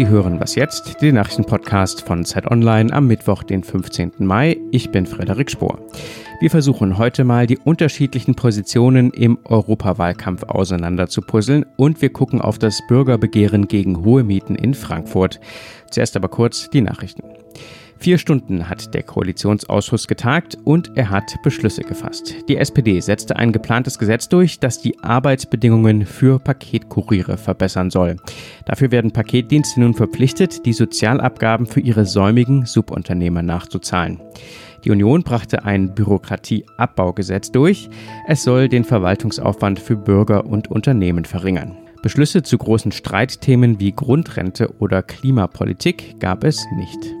Sie hören Was jetzt? Den Nachrichtenpodcast von Zeit Online am Mittwoch, den 15. Mai. Ich bin Frederik Spohr. Wir versuchen heute mal die unterschiedlichen Positionen im Europawahlkampf auseinander zu puzzeln und wir gucken auf das Bürgerbegehren gegen hohe Mieten in Frankfurt. Zuerst aber kurz die Nachrichten. Vier Stunden hat der Koalitionsausschuss getagt und er hat Beschlüsse gefasst. Die SPD setzte ein geplantes Gesetz durch, das die Arbeitsbedingungen für Paketkuriere verbessern soll. Dafür werden Paketdienste nun verpflichtet, die Sozialabgaben für ihre säumigen Subunternehmer nachzuzahlen. Die Union brachte ein Bürokratieabbaugesetz durch. Es soll den Verwaltungsaufwand für Bürger und Unternehmen verringern. Beschlüsse zu großen Streitthemen wie Grundrente oder Klimapolitik gab es nicht.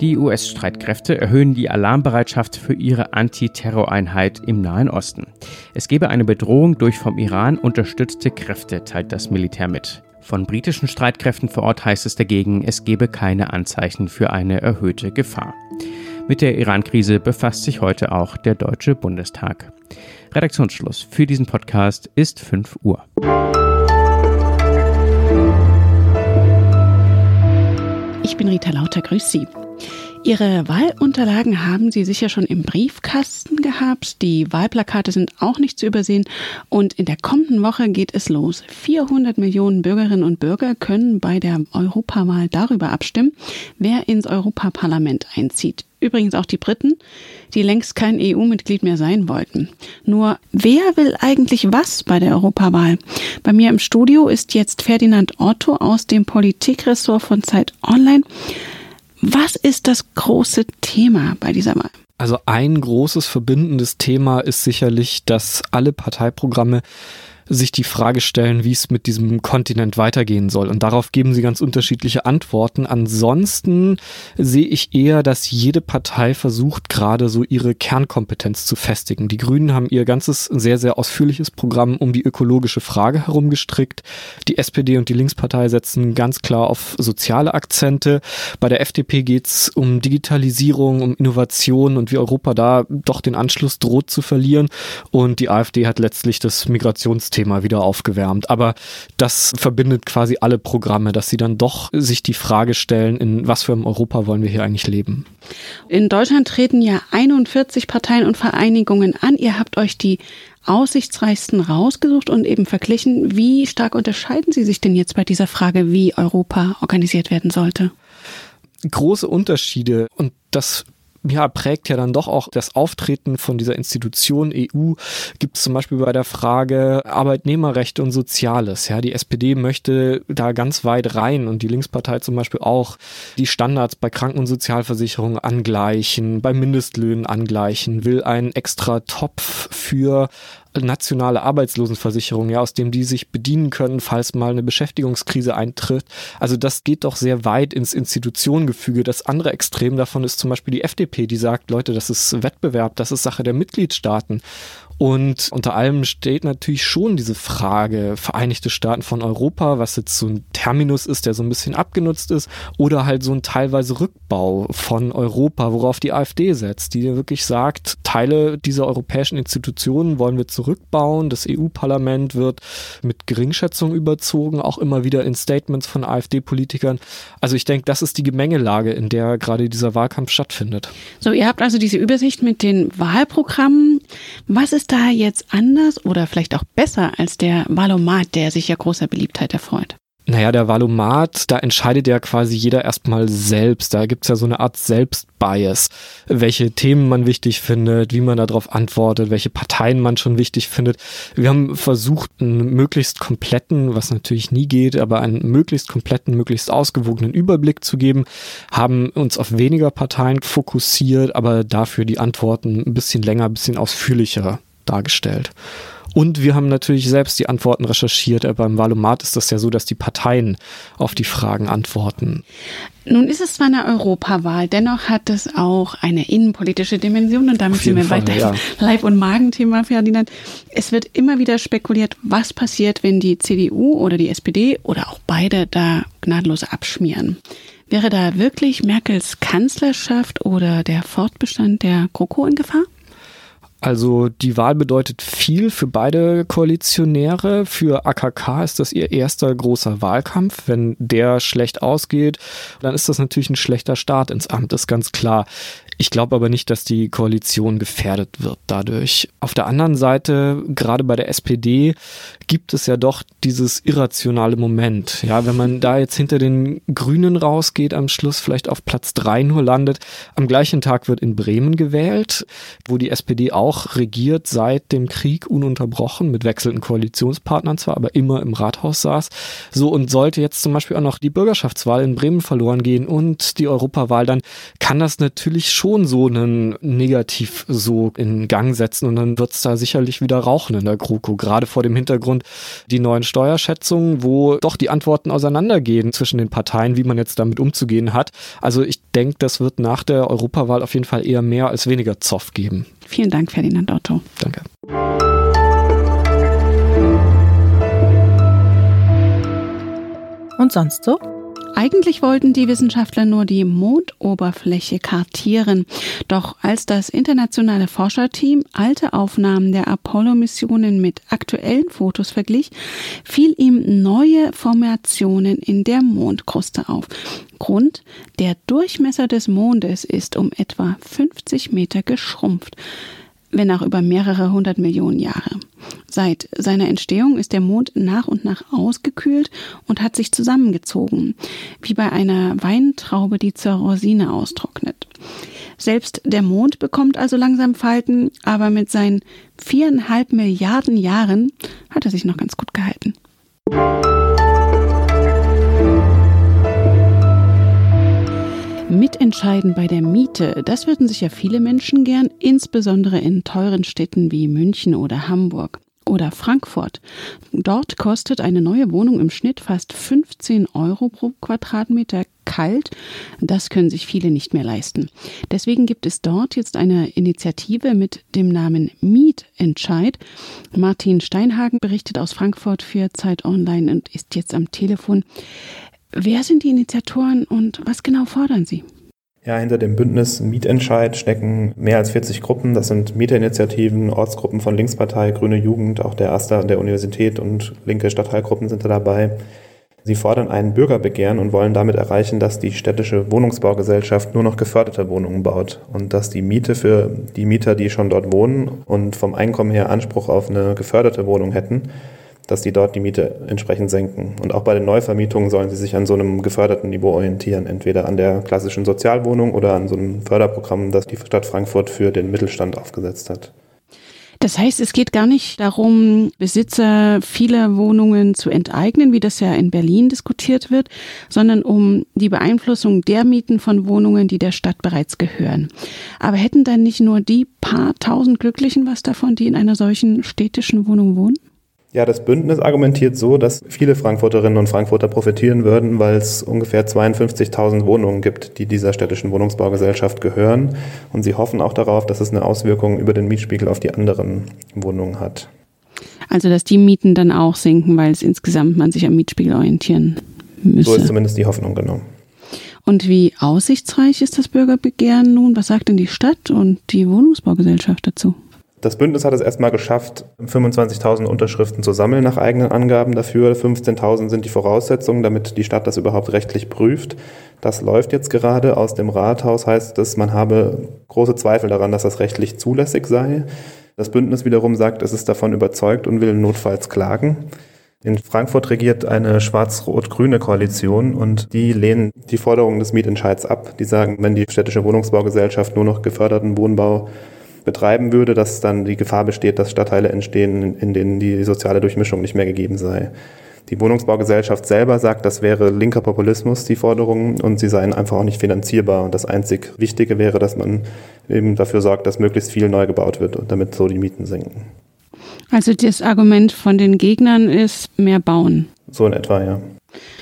Die US-Streitkräfte erhöhen die Alarmbereitschaft für ihre Antiterroreinheit im Nahen Osten. Es gebe eine Bedrohung durch vom Iran unterstützte Kräfte, teilt das Militär mit. Von britischen Streitkräften vor Ort heißt es dagegen, es gebe keine Anzeichen für eine erhöhte Gefahr. Mit der Iran-Krise befasst sich heute auch der Deutsche Bundestag. Redaktionsschluss für diesen Podcast ist 5 Uhr. Ich bin Rita Lauter, grüß Sie. Ihre Wahlunterlagen haben Sie sicher schon im Briefkasten gehabt. Die Wahlplakate sind auch nicht zu übersehen. Und in der kommenden Woche geht es los. 400 Millionen Bürgerinnen und Bürger können bei der Europawahl darüber abstimmen, wer ins Europaparlament einzieht. Übrigens auch die Briten, die längst kein EU-Mitglied mehr sein wollten. Nur, wer will eigentlich was bei der Europawahl? Bei mir im Studio ist jetzt Ferdinand Otto aus dem Politikressort von Zeit Online. Was ist das große Thema bei dieser Wahl? Also ein großes verbindendes Thema ist sicherlich, dass alle Parteiprogramme sich die Frage stellen, wie es mit diesem Kontinent weitergehen soll. Und darauf geben sie ganz unterschiedliche Antworten. Ansonsten sehe ich eher, dass jede Partei versucht, gerade so ihre Kernkompetenz zu festigen. Die Grünen haben ihr ganzes sehr, sehr ausführliches Programm um die ökologische Frage herum gestrickt. Die SPD und die Linkspartei setzen ganz klar auf soziale Akzente. Bei der FDP geht es um Digitalisierung, um Innovation und wie Europa da doch den Anschluss droht zu verlieren. Und die AfD hat letztlich das Migrationsthema Thema wieder aufgewärmt. Aber das verbindet quasi alle Programme, dass sie dann doch sich die Frage stellen, in was für einem Europa wollen wir hier eigentlich leben. In Deutschland treten ja 41 Parteien und Vereinigungen an. Ihr habt euch die aussichtsreichsten rausgesucht und eben verglichen. Wie stark unterscheiden sie sich denn jetzt bei dieser Frage, wie Europa organisiert werden sollte? Große Unterschiede und das ja, prägt ja dann doch auch das Auftreten von dieser Institution EU. Gibt es zum Beispiel bei der Frage Arbeitnehmerrechte und Soziales. Ja, die SPD möchte da ganz weit rein und die Linkspartei zum Beispiel auch die Standards bei Kranken- und Sozialversicherungen angleichen, bei Mindestlöhnen angleichen, will einen extra Topf für nationale Arbeitslosenversicherung, ja, aus dem die sich bedienen können, falls mal eine Beschäftigungskrise eintritt. Also das geht doch sehr weit ins Institutionengefüge. Das andere Extrem davon ist zum Beispiel die FDP, die sagt, Leute, das ist Wettbewerb, das ist Sache der Mitgliedstaaten. Und unter allem steht natürlich schon diese Frage Vereinigte Staaten von Europa, was jetzt so ein Terminus ist, der so ein bisschen abgenutzt ist, oder halt so ein teilweise Rückbau von Europa, worauf die AfD setzt, die wirklich sagt, Teile dieser europäischen Institutionen wollen wir zurückbauen. Das EU-Parlament wird mit Geringschätzung überzogen, auch immer wieder in Statements von AfD-Politikern. Also ich denke, das ist die Gemengelage, in der gerade dieser Wahlkampf stattfindet. So, ihr habt also diese Übersicht mit den Wahlprogrammen. Was ist da jetzt anders oder vielleicht auch besser als der Valomat, der sich ja großer Beliebtheit erfreut? Naja, der Valomat, da entscheidet ja quasi jeder erstmal selbst. Da gibt's ja so eine Art Selbstbias, welche Themen man wichtig findet, wie man darauf antwortet, welche Parteien man schon wichtig findet. Wir haben versucht, einen möglichst kompletten, was natürlich nie geht, aber einen möglichst kompletten, möglichst ausgewogenen Überblick zu geben, haben uns auf weniger Parteien fokussiert, aber dafür die Antworten ein bisschen länger, ein bisschen ausführlicher dargestellt. Und wir haben natürlich selbst die Antworten recherchiert. Beim Valomat ist das ja so, dass die Parteien auf die Fragen antworten. Nun ist es zwar eine Europawahl, dennoch hat es auch eine innenpolitische Dimension und damit sind wir Fall, bei ja. Leib- und Magenthema, Ferdinand. Es wird immer wieder spekuliert, was passiert, wenn die CDU oder die SPD oder auch beide da gnadenlos abschmieren. Wäre da wirklich Merkels Kanzlerschaft oder der Fortbestand der GroKo in Gefahr? Also die Wahl bedeutet viel für beide Koalitionäre. Für AKK ist das ihr erster großer Wahlkampf. Wenn der schlecht ausgeht, dann ist das natürlich ein schlechter Start ins Amt, ist ganz klar. Ich glaube aber nicht, dass die Koalition gefährdet wird dadurch. Auf der anderen Seite, gerade bei der SPD, gibt es ja doch dieses irrationale Moment. Ja, wenn man da jetzt hinter den Grünen rausgeht, am Schluss vielleicht auf Platz drei nur landet. Am gleichen Tag wird in Bremen gewählt, wo die SPD auch regiert seit dem Krieg ununterbrochen mit wechselnden Koalitionspartnern zwar, aber immer im Rathaus saß. So und sollte jetzt zum Beispiel auch noch die Bürgerschaftswahl in Bremen verloren gehen und die Europawahl, dann kann das natürlich schon schon so einen Negativ so in Gang setzen und dann wird es da sicherlich wieder rauchen in der GroKo, gerade vor dem Hintergrund die neuen Steuerschätzungen, wo doch die Antworten auseinandergehen zwischen den Parteien, wie man jetzt damit umzugehen hat. Also ich denke, das wird nach der Europawahl auf jeden Fall eher mehr als weniger Zoff geben. Vielen Dank, Ferdinand Otto. Danke. Und sonst so? Eigentlich wollten die Wissenschaftler nur die Mondoberfläche kartieren. Doch als das internationale Forscherteam alte Aufnahmen der Apollo-Missionen mit aktuellen Fotos verglich, fiel ihm neue Formationen in der Mondkruste auf. Grund, der Durchmesser des Mondes ist um etwa 50 Meter geschrumpft wenn auch über mehrere hundert Millionen Jahre. Seit seiner Entstehung ist der Mond nach und nach ausgekühlt und hat sich zusammengezogen, wie bei einer Weintraube, die zur Rosine austrocknet. Selbst der Mond bekommt also langsam Falten, aber mit seinen viereinhalb Milliarden Jahren hat er sich noch ganz gut gehalten. Mitentscheiden bei der Miete, das würden sich ja viele Menschen gern, insbesondere in teuren Städten wie München oder Hamburg oder Frankfurt. Dort kostet eine neue Wohnung im Schnitt fast 15 Euro pro Quadratmeter kalt. Das können sich viele nicht mehr leisten. Deswegen gibt es dort jetzt eine Initiative mit dem Namen Mietentscheid. Martin Steinhagen berichtet aus Frankfurt für Zeit Online und ist jetzt am Telefon. Wer sind die Initiatoren und was genau fordern sie? Ja, hinter dem Bündnis Mietentscheid stecken mehr als 40 Gruppen. Das sind Mieterinitiativen, Ortsgruppen von Linkspartei, Grüne Jugend, auch der AStA der Universität und linke Stadtteilgruppen sind da dabei. Sie fordern ein Bürgerbegehren und wollen damit erreichen, dass die städtische Wohnungsbaugesellschaft nur noch geförderte Wohnungen baut und dass die Miete für die Mieter, die schon dort wohnen und vom Einkommen her Anspruch auf eine geförderte Wohnung hätten, dass die dort die Miete entsprechend senken. Und auch bei den Neuvermietungen sollen sie sich an so einem geförderten Niveau orientieren, entweder an der klassischen Sozialwohnung oder an so einem Förderprogramm, das die Stadt Frankfurt für den Mittelstand aufgesetzt hat. Das heißt, es geht gar nicht darum, Besitzer vieler Wohnungen zu enteignen, wie das ja in Berlin diskutiert wird, sondern um die Beeinflussung der Mieten von Wohnungen, die der Stadt bereits gehören. Aber hätten dann nicht nur die paar tausend Glücklichen was davon, die in einer solchen städtischen Wohnung wohnen? Ja, das Bündnis argumentiert so, dass viele Frankfurterinnen und Frankfurter profitieren würden, weil es ungefähr 52.000 Wohnungen gibt, die dieser städtischen Wohnungsbaugesellschaft gehören. Und sie hoffen auch darauf, dass es eine Auswirkung über den Mietspiegel auf die anderen Wohnungen hat. Also, dass die Mieten dann auch sinken, weil es insgesamt man sich am Mietspiegel orientieren müsste. So ist zumindest die Hoffnung, genau. Und wie aussichtsreich ist das Bürgerbegehren nun? Was sagt denn die Stadt und die Wohnungsbaugesellschaft dazu? Das Bündnis hat es erstmal geschafft, 25.000 Unterschriften zu sammeln nach eigenen Angaben dafür. 15.000 sind die Voraussetzungen, damit die Stadt das überhaupt rechtlich prüft. Das läuft jetzt gerade. Aus dem Rathaus heißt es, man habe große Zweifel daran, dass das rechtlich zulässig sei. Das Bündnis wiederum sagt, es ist davon überzeugt und will notfalls klagen. In Frankfurt regiert eine schwarz-rot-grüne Koalition und die lehnen die Forderungen des Mietentscheids ab. Die sagen, wenn die städtische Wohnungsbaugesellschaft nur noch geförderten Wohnbau betreiben würde, dass dann die Gefahr besteht, dass Stadtteile entstehen, in denen die soziale Durchmischung nicht mehr gegeben sei. Die Wohnungsbaugesellschaft selber sagt, das wäre linker Populismus, die Forderungen, und sie seien einfach auch nicht finanzierbar. Und das einzig Wichtige wäre, dass man eben dafür sorgt, dass möglichst viel neu gebaut wird, damit so die Mieten sinken. Also das Argument von den Gegnern ist mehr bauen. So in etwa, ja.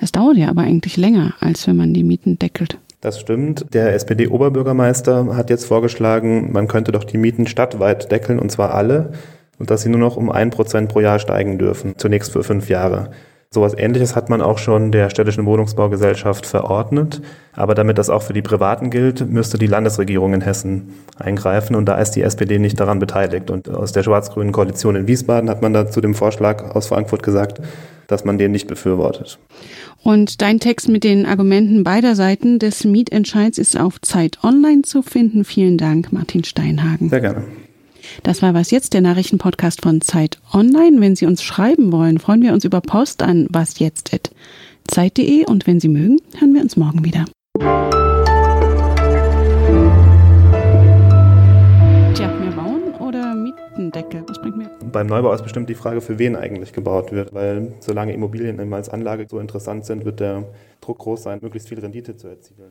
Das dauert ja aber eigentlich länger, als wenn man die Mieten deckelt. Das stimmt. Der SPD-Oberbürgermeister hat jetzt vorgeschlagen, man könnte doch die Mieten stadtweit deckeln, und zwar alle, und dass sie nur noch um ein Prozent pro Jahr steigen dürfen, zunächst für fünf Jahre. Sowas ähnliches hat man auch schon der städtischen Wohnungsbaugesellschaft verordnet. Aber damit das auch für die Privaten gilt, müsste die Landesregierung in Hessen eingreifen. Und da ist die SPD nicht daran beteiligt. Und aus der schwarz-grünen Koalition in Wiesbaden hat man da zu dem Vorschlag aus Frankfurt gesagt, dass man den nicht befürwortet. Und dein Text mit den Argumenten beider Seiten des Mietentscheids ist auf Zeit Online zu finden. Vielen Dank, Martin Steinhagen. Sehr gerne. Das war was jetzt, der Nachrichtenpodcast von Zeit Online. Wenn Sie uns schreiben wollen, freuen wir uns über Post an wasjetzt.zeit.de und wenn Sie mögen, hören wir uns morgen wieder. Mietendeckel? Was bringt mir? Beim Neubau ist bestimmt die Frage, für wen eigentlich gebaut wird, weil solange Immobilien immer als Anlage so interessant sind, wird der Druck groß sein, möglichst viel Rendite zu erzielen.